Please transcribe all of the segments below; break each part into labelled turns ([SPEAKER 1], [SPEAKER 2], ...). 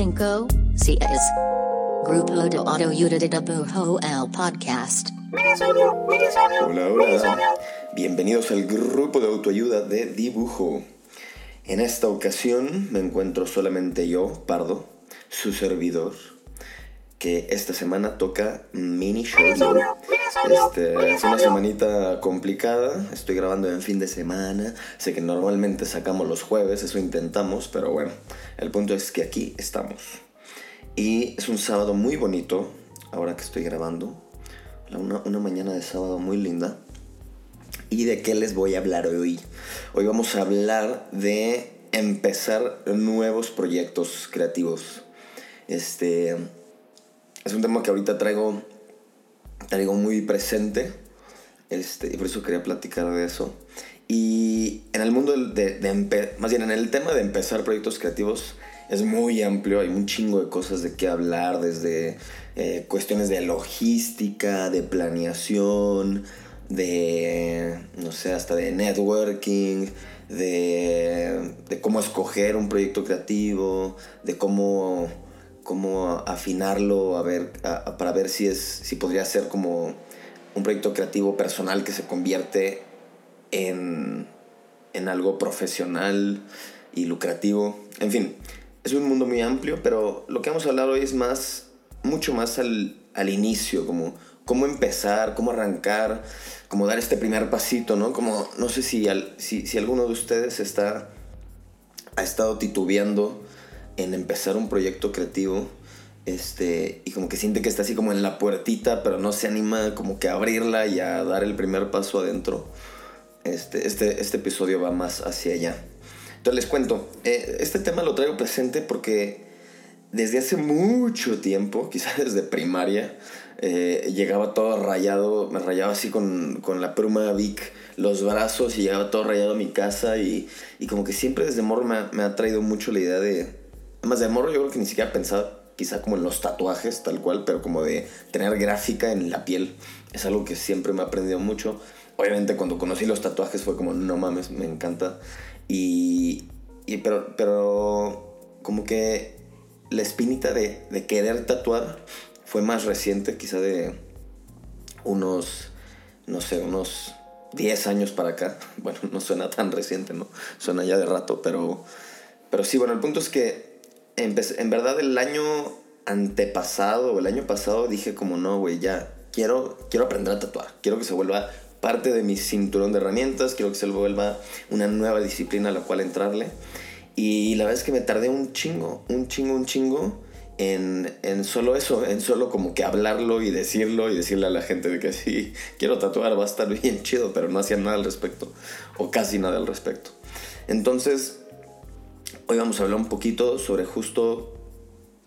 [SPEAKER 1] tre, cuatro, cinco, cinco, seis. Grupo de Dibujo el podcast.
[SPEAKER 2] Hola, hola. Bienvenidos al grupo de autoayuda de dibujo. En esta ocasión me encuentro solamente yo, Pardo, su servidor, que esta semana toca mini show. Este, es una semanita complicada, estoy grabando en fin de semana, sé que normalmente sacamos los jueves, eso intentamos, pero bueno, el punto es que aquí estamos. Y es un sábado muy bonito, ahora que estoy grabando, una, una mañana de sábado muy linda. ¿Y de qué les voy a hablar hoy? Hoy vamos a hablar de empezar nuevos proyectos creativos. Este es un tema que ahorita traigo traigo muy presente. Este, y por eso quería platicar de eso. Y en el mundo de, de, más bien en el tema de empezar proyectos creativos es muy amplio, hay un chingo de cosas de qué hablar, desde eh, cuestiones de logística, de planeación, de, no sé, hasta de networking, de, de cómo escoger un proyecto creativo, de cómo cómo afinarlo a ver, para ver si, es, si podría ser como un proyecto creativo personal que se convierte en, en algo profesional y lucrativo. En fin, es un mundo muy amplio, pero lo que vamos a hablar hoy es más, mucho más al, al inicio, como cómo empezar, cómo arrancar, cómo dar este primer pasito, ¿no? Como, no sé si, si, si alguno de ustedes está, ha estado titubeando en empezar un proyecto creativo. Este, y como que siente que está así como en la puertita, pero no se anima como que a abrirla y a dar el primer paso adentro. Este, este, este episodio va más hacia allá. Entonces les cuento, eh, este tema lo traigo presente porque desde hace mucho tiempo, quizás desde primaria, eh, llegaba todo rayado, me rayaba así con, con, la pluma Vic los brazos y llegaba todo rayado a mi casa y, y como que siempre desde morro me me ha traído mucho la idea de, más de morro yo creo que ni siquiera pensaba quizá como en los tatuajes tal cual, pero como de tener gráfica en la piel. Es algo que siempre me ha aprendido mucho. Obviamente cuando conocí los tatuajes fue como, no mames, me encanta. Y, y pero, pero como que la espinita de, de querer tatuar fue más reciente, quizá de unos, no sé, unos 10 años para acá. Bueno, no suena tan reciente, ¿no? Suena ya de rato, pero, pero sí, bueno, el punto es que en verdad el año antepasado o el año pasado dije como no, güey, ya quiero, quiero aprender a tatuar. Quiero que se vuelva parte de mi cinturón de herramientas, quiero que se vuelva una nueva disciplina a la cual entrarle. Y la verdad es que me tardé un chingo, un chingo, un chingo en, en, solo eso, en solo como que hablarlo y decirlo y decirle a la gente de que sí, quiero tatuar, va a estar bien chido, pero no hacía nada al respecto, o casi nada al respecto. Entonces, Hoy vamos a hablar un poquito sobre justo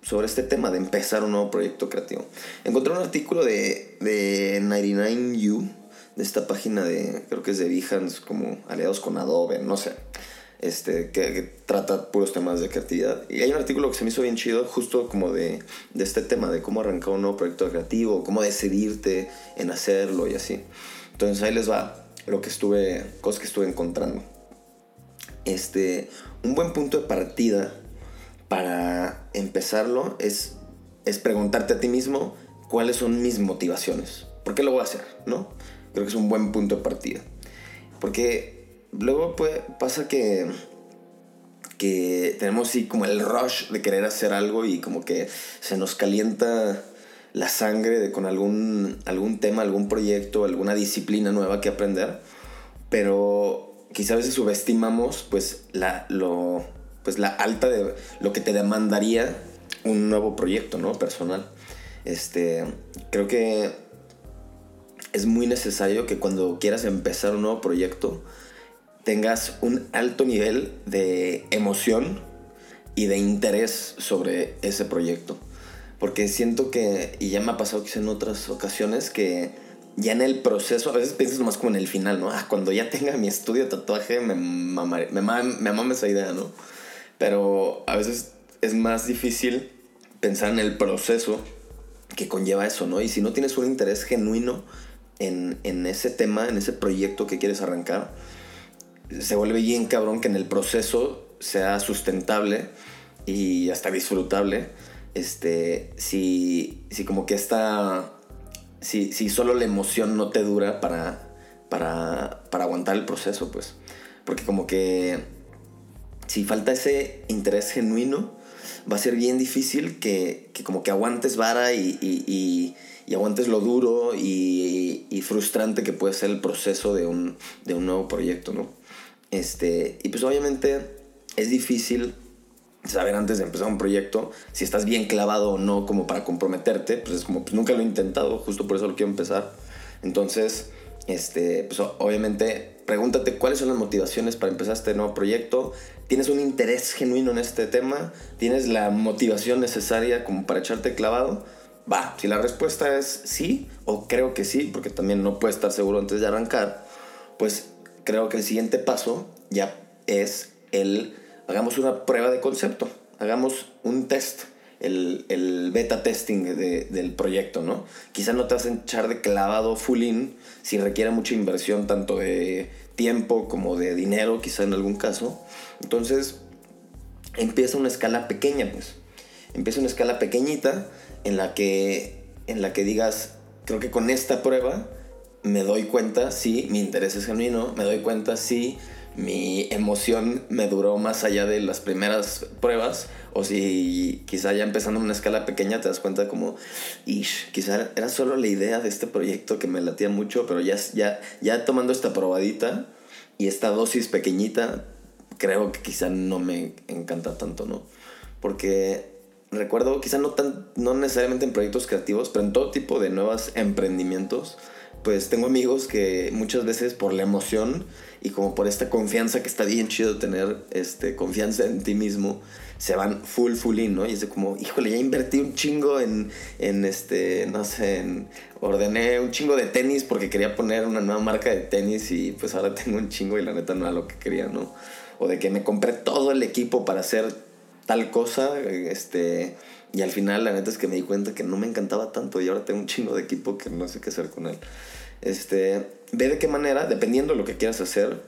[SPEAKER 2] sobre este tema de empezar un nuevo proyecto creativo. Encontré un artículo de, de 99U, de esta página de, creo que es de Behance, como aliados con Adobe, no sé, este, que, trata puros temas de creatividad. Y hay un artículo que se me hizo bien chido, justo como de, de este tema, de cómo arrancar un nuevo proyecto creativo, cómo decidirte en hacerlo y así. Entonces ahí les va lo que estuve, cosas que estuve encontrando. Este, un buen punto de partida para empezarlo es, es preguntarte a ti mismo cuáles son mis motivaciones. ¿Por qué lo voy a hacer? ¿No? Creo que es un buen punto de partida. Porque luego pasa que, que tenemos así como el rush de querer hacer algo y como que se nos calienta la sangre de, con algún, algún tema, algún proyecto, alguna disciplina nueva que aprender. Pero quizá a veces subestimamos pues la, lo, pues la alta de lo que te demandaría un nuevo proyecto, ¿no? Personal. Este, creo que es muy necesario que cuando quieras empezar un nuevo proyecto tengas un alto nivel de emoción y de interés sobre ese proyecto. Porque siento que, y ya me ha pasado quizá en otras ocasiones, que ya en el proceso, a veces piensas nomás como en el final, ¿no? Ah, cuando ya tenga mi estudio de tatuaje, me mama, me, me esa idea, ¿no? Pero a veces es más difícil pensar en el proceso que conlleva eso, ¿no? Y si no tienes un interés genuino en, en ese tema, en ese proyecto que quieres arrancar, se vuelve bien cabrón que en el proceso sea sustentable y hasta disfrutable, este, si, si como que esta, si, si solo la emoción no te dura para, para, para aguantar el proceso, pues. Porque como que si falta ese interés genuino, va a ser bien difícil que, que como que aguantes vara y, y, y, aguantes lo duro y, frustrante que puede ser el proceso de un, de un nuevo proyecto, ¿no? Este, y pues obviamente es difícil saber antes de empezar un proyecto si estás bien clavado o no como para comprometerte, pues es como, pues nunca lo he intentado, justo por eso lo quiero empezar. Entonces, este, pues obviamente pregúntate cuáles son las motivaciones para empezar este nuevo proyecto. ¿Tienes un interés genuino en este tema? ¿Tienes la motivación necesaria como para echarte clavado? Va, si la respuesta es sí o creo que sí, porque también no puedes estar seguro antes de arrancar, pues creo que el siguiente paso ya es el hagamos una prueba de concepto, hagamos un test, el, beta testing del proyecto, ¿no? Quizá no te vas a echar de clavado full in si requiere mucha inversión tanto de tiempo como de dinero, quizá en algún caso. Entonces, empieza una escala pequeña, pues. Empieza una escala pequeñita en la que, en la que digas, creo que con esta prueba me doy cuenta si mi interés es genuino, me doy cuenta si mi emoción me duró más allá de las primeras pruebas o si quizá ya empezando en una escala pequeña te das cuenta como, ish, quizá era solo la idea de este proyecto que me latía mucho, pero ya, ya, ya tomando esta probadita y esta dosis pequeñita, creo que quizá no me encanta tanto, ¿no? Porque recuerdo, quizá no, tan, no necesariamente en proyectos creativos, pero en todo tipo de nuevos emprendimientos, pues tengo amigos que muchas veces por la emoción y como por esta confianza que está bien chido tener este, confianza en ti mismo, se van full, full in, ¿no? Y es como, híjole, ya invertí un chingo en, en este, no sé, en, ordené un chingo de tenis porque quería poner una nueva marca de tenis y pues ahora tengo un chingo y la neta no era lo que quería, ¿no? O de que me compré todo el equipo para hacer tal cosa, este, y al final la neta es que me di cuenta que no me encantaba tanto y ahora tengo un chingo de equipo que no sé qué hacer con él. Este, ve de qué manera, dependiendo de lo que quieras hacer,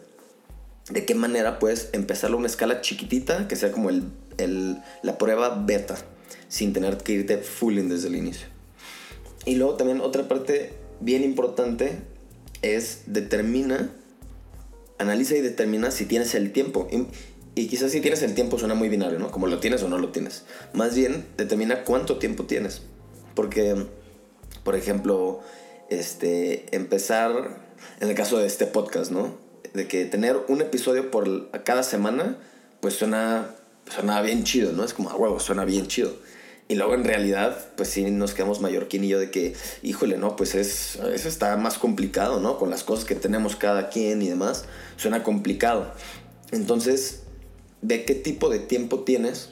[SPEAKER 2] de qué manera puedes empezarlo a una escala chiquitita, que sea como el, el, la prueba beta, sin tener que irte full in desde el inicio. Y luego también otra parte bien importante es determina, analiza y determina si tienes el tiempo. Y quizás si tienes el tiempo suena muy binario, ¿no? Como lo tienes o no lo tienes. Más bien, determina cuánto tiempo tienes. Porque, por ejemplo, este, empezar, en el caso de este podcast, ¿no? De que tener un episodio por cada semana, pues suena, suena bien chido, ¿no? Es como, a huevo, suena bien chido. Y luego en realidad, pues sí nos quedamos Mallorquín y yo de que, híjole, no, pues es, eso está más complicado, ¿no? Con las cosas que tenemos cada quien y demás, suena complicado. Entonces, de qué tipo de tiempo tienes,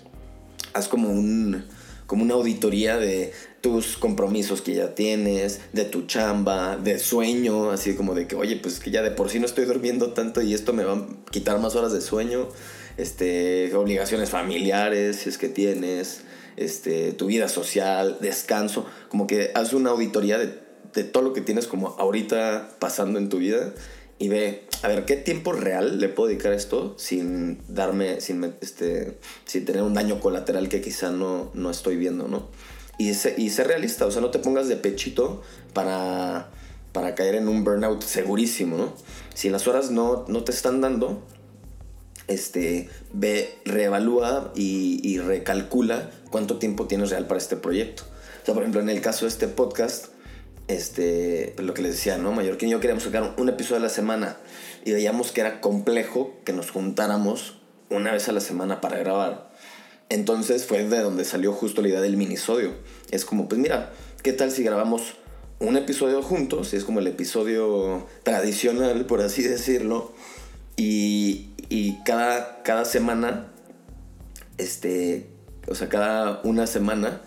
[SPEAKER 2] haz como un, como una auditoría de tus compromisos que ya tienes, de tu chamba, de sueño, así como de que, oye, pues que ya de por sí no estoy durmiendo tanto y esto me va a quitar más horas de sueño, este, obligaciones familiares, si es que tienes, este, tu vida social, descanso, como que haz una auditoría de, de todo lo que tienes como ahorita pasando en tu vida y ve, a ver, ¿qué tiempo real le puedo dedicar a esto sin darme, sin, este, sin tener un daño colateral que quizá no, no estoy viendo, ¿no? y, sé, y ser realista, o sea, no te pongas de pechito para, para caer en un burnout segurísimo, ¿no? Si las horas no, no te están dando, este, ve, reevalúa y, y, recalcula cuánto tiempo tienes real para este proyecto. O sea, por ejemplo, en el caso de este podcast, este, lo que les decía, ¿no? Mallorquín y yo queríamos sacar un episodio a la semana y veíamos que era complejo que nos juntáramos una vez a la semana para grabar. Entonces fue de donde salió justo la idea del minisodio. Es como, pues mira, ¿qué tal si grabamos un episodio juntos? Es como el episodio tradicional, por así decirlo. Y, y cada, cada semana, este, o sea, cada una semana,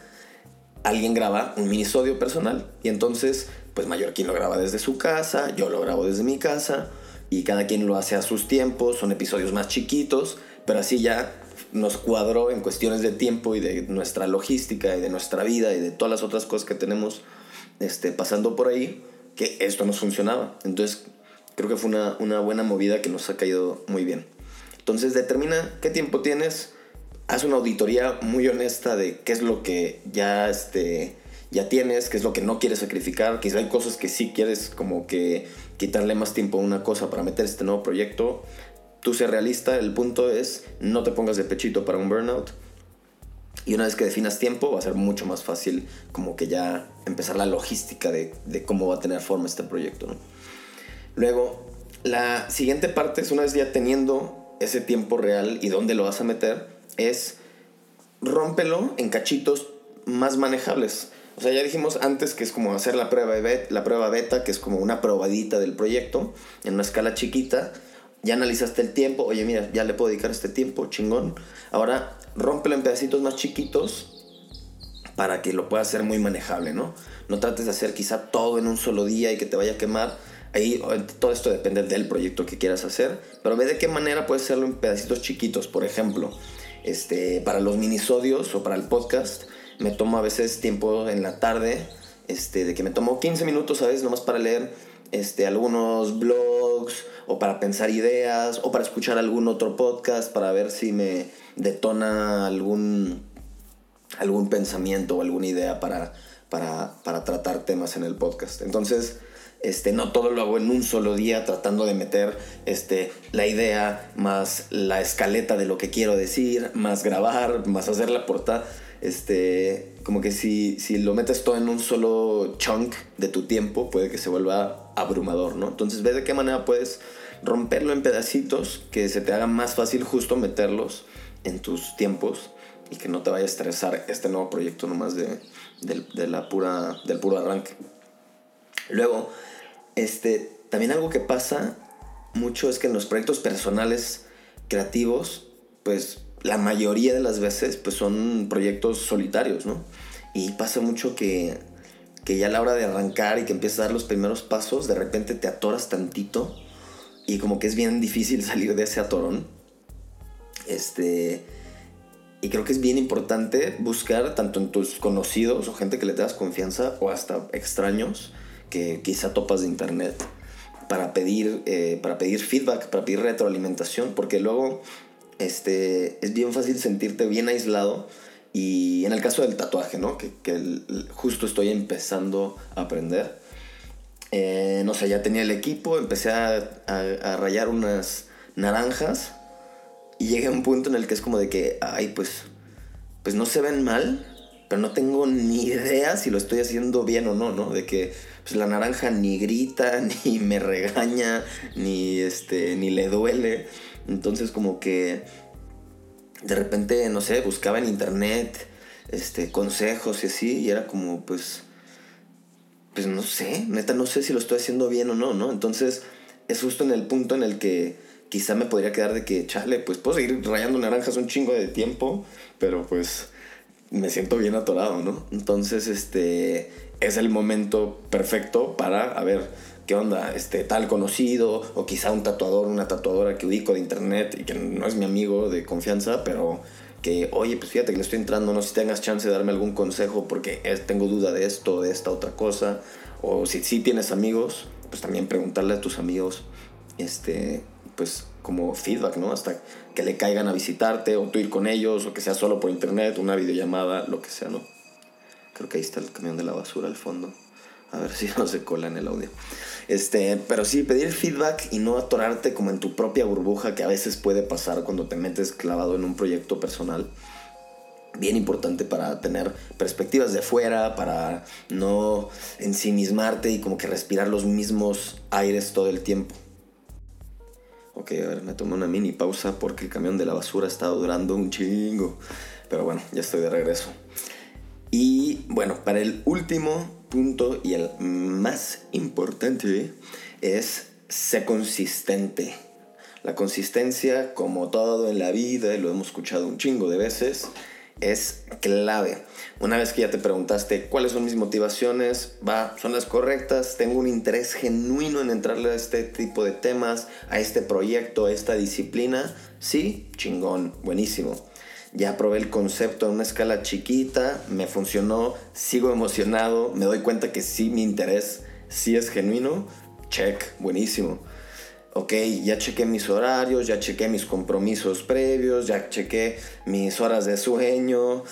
[SPEAKER 2] alguien graba un minisodio personal. Y entonces, pues Mallorquín lo graba desde su casa, yo lo grabo desde mi casa. Y cada quien lo hace a sus tiempos, son episodios más chiquitos, pero así ya nos cuadró en cuestiones de tiempo y de nuestra logística y de nuestra vida y de todas las otras cosas que tenemos este, pasando por ahí, que esto nos funcionaba. Entonces, creo que fue una, buena movida que nos ha caído muy bien. Entonces determina qué tiempo tienes, haz una auditoría muy honesta de qué es lo que ya, este, ya tienes, qué es lo que no quieres sacrificar, quizá hay cosas que sí quieres como que quitarle más tiempo a una cosa para meter este nuevo proyecto. Tú sé realista, el punto es no te pongas de pechito para un burnout. Y una vez que definas tiempo va a ser mucho más fácil como que ya empezar la logística de, de cómo va a tener forma este proyecto. ¿no? Luego, la siguiente parte es una vez ya teniendo ese tiempo real y dónde lo vas a meter, es rómpelo en cachitos más manejables. O sea, ya dijimos antes que es como hacer la prueba, beta, la prueba beta, que es como una probadita del proyecto en una escala chiquita. Ya analizaste el tiempo, oye, mira, ya le puedo dedicar este tiempo, chingón. Ahora, rómpelo en pedacitos más chiquitos para que lo puedas hacer muy manejable, ¿no? No trates de hacer quizá todo en un solo día y que te vaya a quemar. Ahí todo esto depende del proyecto que quieras hacer, pero ve de qué manera puedes hacerlo en pedacitos chiquitos. Por ejemplo, este, para los minisodios o para el podcast, me tomo a veces tiempo en la tarde, este, de que me tomo 15 minutos, ¿sabes? Nomás para leer este, algunos blogs o para pensar ideas o para escuchar algún otro podcast para ver si me detona algún, algún pensamiento o alguna idea para, para, para tratar temas en el podcast. Entonces, este, no todo lo hago en un solo día tratando de meter este, la idea más la escaleta de lo que quiero decir, más grabar, más hacer la portada. Este, como que si, si lo metes todo en un solo chunk de tu tiempo, puede que se vuelva abrumador, ¿no? Entonces, ve de qué manera puedes romperlo en pedacitos que se te haga más fácil justo meterlos en tus tiempos y que no te vaya a estresar este nuevo proyecto nomás de, de la pura, del puro arranque. Luego, este, también algo que pasa mucho es que en los proyectos personales creativos, pues la mayoría de las veces pues son proyectos solitarios, ¿no? Y pasa mucho que, que ya a la hora de arrancar y que empiezas a dar los primeros pasos, de repente te atoras tantito y como que es bien difícil salir de ese atorón. Este, y creo que es bien importante buscar tanto en tus conocidos o gente que le tengas confianza o hasta extraños que quizá topas de internet para pedir, eh, para pedir feedback, para pedir retroalimentación, porque luego este, es bien fácil sentirte bien aislado. Y en el caso del tatuaje, ¿no? Que, justo estoy empezando a aprender. Eh, no sé, ya tenía el equipo, empecé a, a, rayar unas naranjas y llegué a un punto en el que es como de que, ay, pues, pues no se ven mal, pero no tengo ni idea si lo estoy haciendo bien o no, ¿no? De que pues, la naranja ni grita, ni me regaña, ni, este, ni le duele. Entonces como que de repente, no sé, buscaba en internet este, consejos y así, y era como, pues, pues no sé, neta no sé si lo estoy haciendo bien o no, ¿no? Entonces es justo en el punto en el que quizá me podría quedar de que, chale, pues puedo seguir rayando naranjas un chingo de tiempo, pero pues me siento bien atorado, ¿no? Entonces, este, es el momento perfecto para, a ver, ¿qué onda? Este, tal conocido, o quizá un tatuador, una tatuadora que ubico de internet y que no es mi amigo de confianza, pero que, oye, pues fíjate que le estoy entrando, no sé si tengas chance de darme algún consejo porque tengo duda de esto, de esta otra cosa, o si sí tienes amigos, pues también preguntarle a tus amigos, este, pues como feedback, ¿no? Hasta que le caigan a visitarte o tú ir con ellos o que sea solo por internet, una videollamada, lo que sea, ¿no? Creo que ahí está el camión de la basura al fondo. A ver si no se cola en el audio. Este, pero sí, pedir feedback y no atorarte como en tu propia burbuja que a veces puede pasar cuando te metes clavado en un proyecto personal. Bien importante para tener perspectivas de fuera, para no ensimismarte y como que respirar los mismos aires todo el tiempo. Ok, a ver, me tomé una mini pausa porque el camión de la basura estaba durando un chingo. Pero bueno, ya estoy de regreso. Y bueno, para el último punto y el más importante es ser consistente. La consistencia, como todo en la vida, y lo hemos escuchado un chingo de veces, es clave. Una vez que ya te preguntaste cuáles son mis motivaciones, va, son las correctas, tengo un interés genuino en entrarle a este tipo de temas, a este proyecto, a esta disciplina, sí, chingón, buenísimo. Ya probé el concepto en una escala chiquita, me funcionó, sigo emocionado, me doy cuenta que sí mi interés sí es genuino, check, buenísimo. ok, ya chequé mis horarios, ya chequé mis compromisos previos, ya chequé mis horas de sueño,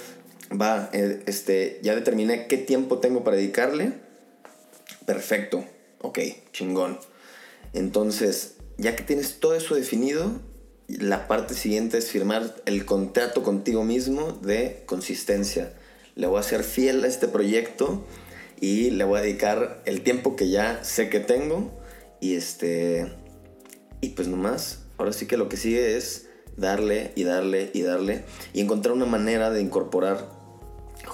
[SPEAKER 2] va, eh, este, ya determiné qué tiempo tengo para dedicarle. Perfecto, ok, chingón. Entonces, ya que tienes todo eso definido, la parte siguiente es firmar el contrato contigo mismo de consistencia. Le voy a ser fiel a este proyecto y le voy a dedicar el tiempo que ya sé que tengo y este y pues nomás ahora sí que lo que sigue es darle y darle y darle y encontrar una manera de incorporar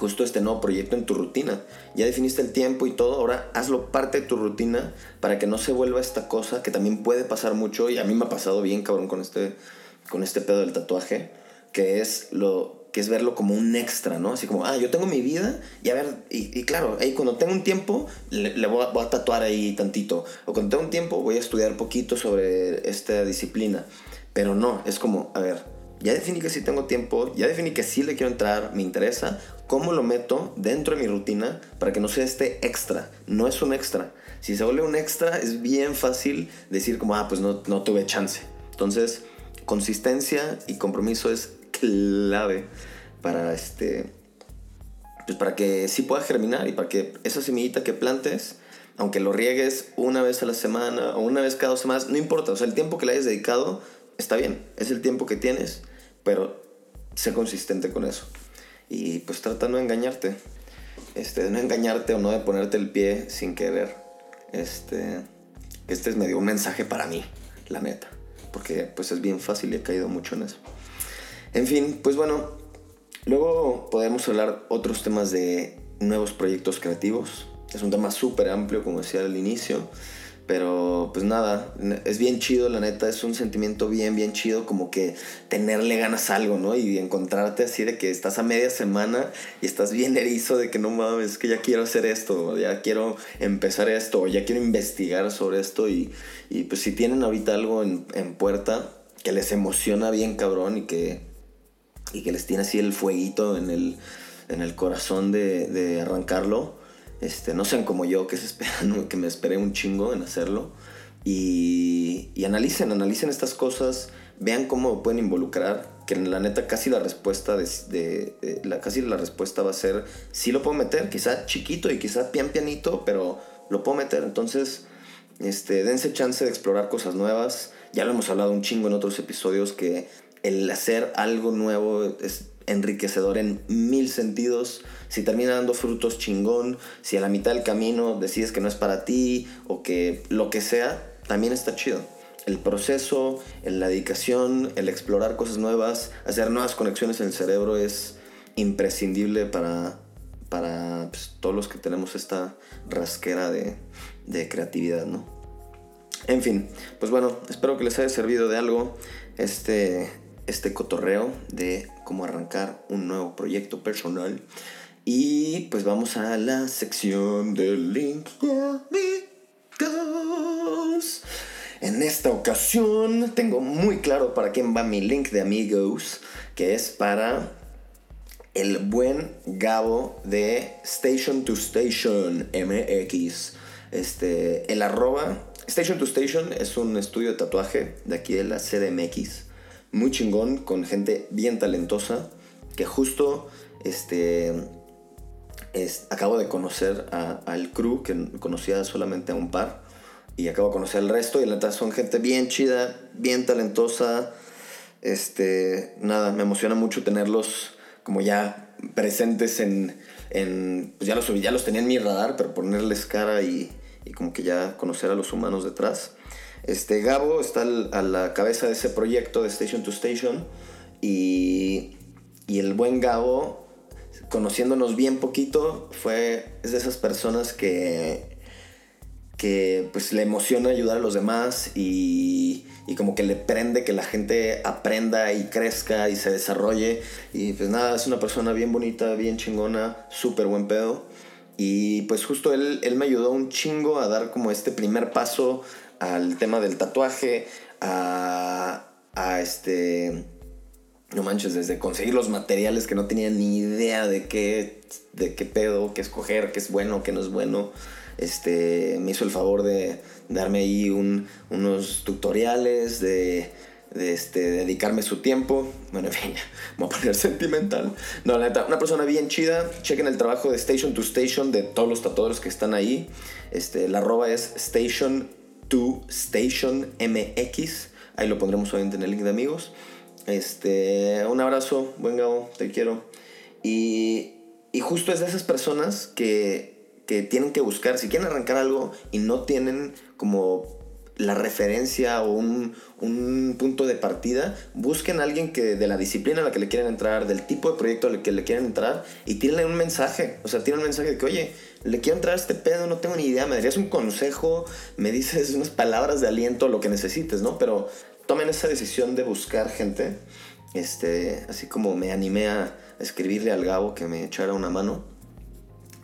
[SPEAKER 2] justo este nuevo proyecto en tu rutina. Ya definiste el tiempo y todo, ahora hazlo parte de tu rutina para que no se vuelva esta cosa que también puede pasar mucho y a mí me ha pasado bien cabrón con este, con este pedo del tatuaje, que es lo que es verlo como un extra, ¿no? Así como, ah, yo tengo mi vida y a ver, y, claro, ahí cuando tengo un tiempo, le, voy, a, voy, a, tatuar ahí tantito. O cuando tengo un tiempo, voy a estudiar poquito sobre esta disciplina. Pero no, es como, a ver, ya definí que sí tengo tiempo, ya definí que sí le quiero entrar, me interesa, ¿cómo lo meto dentro de mi rutina para que no sea este extra? No es un extra. Si se vuelve un extra, es bien fácil decir como, ah, pues no, no tuve chance. Entonces, consistencia y compromiso es clave para este pues para que sí pueda germinar y para que esa semillita que plantes aunque lo riegues una vez a la semana o una vez cada dos semanas no importa o sea el tiempo que le hayas dedicado está bien es el tiempo que tienes pero sé consistente con eso. Y pues trata de no engañarte. Este, de no engañarte o no de ponerte el pie sin querer. Este, este es medio un mensaje para mí, la neta. Porque pues es bien fácil y he caído mucho en eso. En fin, pues bueno, luego podemos hablar otros temas de nuevos proyectos creativos. Es un tema súper amplio, como decía al inicio. Pero pues nada, es bien chido, la neta, es un sentimiento bien, bien chido como que tenerle ganas a algo, ¿no? Y encontrarte así de que estás a media semana y estás bien erizo de que no mames, es que ya quiero hacer esto, ya quiero empezar esto, ya quiero investigar sobre esto y, y pues si tienen ahorita algo en, en, puerta que les emociona bien cabrón y que, y que les tiene así el fueguito en el, en el corazón de, de arrancarlo, este, no sean como yo, que, se esperan, que me esperé un chingo en hacerlo. Y, analicen, analicen estas cosas, vean cómo pueden involucrar, que en la neta casi la respuesta de, la, casi la respuesta va a ser sí lo puedo meter, quizá chiquito y quizá pian pianito, pero lo puedo meter. Entonces, este, dense chance de explorar cosas nuevas. Ya lo hemos hablado un chingo en otros episodios que el hacer algo nuevo es enriquecedor en mil sentidos. Si termina dando frutos chingón, si a la mitad del camino decides que no es para ti o que lo que sea, también está chido. El proceso, la dedicación, el explorar cosas nuevas, hacer nuevas conexiones en el cerebro es imprescindible para, para pues, todos los que tenemos esta rasquera de, de creatividad, ¿no? En fin, pues bueno, espero que les haya servido de algo este, este cotorreo de cómo arrancar un nuevo proyecto personal. Y pues vamos a la sección de link de amigos. En esta ocasión tengo muy claro para quién va mi link de amigos, que es para el buen Gabo de Station to Station MX. Este, el arroba Station to Station es un estudio de tatuaje de aquí de la CDMX muy chingón, con gente bien talentosa, que justo este, es, acabo de conocer al crew, que conocía solamente a un par, y acabo de conocer al resto, y la verdad son gente bien chida, bien talentosa, este, nada, me emociona mucho tenerlos como ya presentes en, en pues ya los, ya los tenía en mi radar, pero ponerles cara y, y como que ya conocer a los humanos detrás. Este, Gabo está a la cabeza de ese proyecto de Station to Station y, y el buen Gabo, conociéndonos bien poquito, fue, es de esas personas que, que pues le emociona ayudar a los demás y, y como que le prende que la gente aprenda y crezca y se desarrolle. Y pues nada, es una persona bien bonita, bien chingona, súper buen pedo. Y pues justo él, él me ayudó un chingo a dar como este primer paso al tema del tatuaje, a, a este no manches, desde conseguir los materiales que no tenía ni idea de qué, de qué pedo, qué escoger, qué es bueno, qué no es bueno. Este, me hizo el favor de darme ahí unos tutoriales, de, este, dedicarme su tiempo. Bueno, en fin, me voy a poner sentimental. No, la neta, una persona bien chida. Chequen el trabajo de Station to Station de todos los tatuadores que están ahí. Este, la arroba es Station to Station MX. Ahí lo pondremos obviamente en el link de amigos. Este, un abrazo, buen Gabo, te quiero. Y, y justo es de esas personas que, que tienen que buscar, si quieren arrancar algo y no tienen como la referencia o un, un, punto de partida, busquen a alguien que de la disciplina a la que le quieren entrar, del tipo de proyecto al que le quieren entrar y tírenle un mensaje. O sea, tienen un mensaje de que, oye, le quiero entrar a este pedo, no tengo ni idea, me darías un consejo, me dices unas palabras de aliento, lo que necesites, ¿no? Pero tomen esa decisión de buscar gente. Este, así como me animé a escribirle al Gabo que me echara una mano.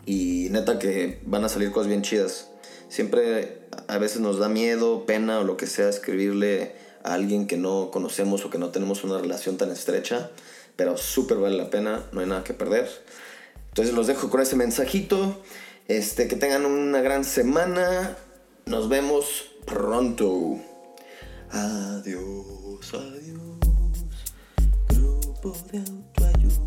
[SPEAKER 2] Y neta que van a salir cosas bien chidas. Siempre a veces nos da miedo, pena o lo que sea escribirle a alguien que no conocemos o que no tenemos una relación tan estrecha. Pero súper vale la pena, no hay nada que perder. Entonces los dejo con ese mensajito. Este, que tengan una gran semana. Nos vemos pronto. Adiós, adiós, grupo de autoayuda,